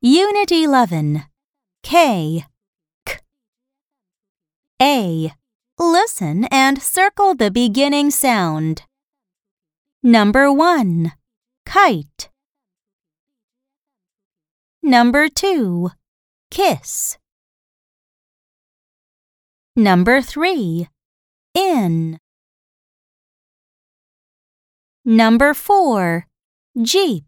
Unit 11 K. K. A. Listen and circle the beginning sound. Number 1 Kite. Number 2 Kiss. Number 3 In. Number 4 Jeep.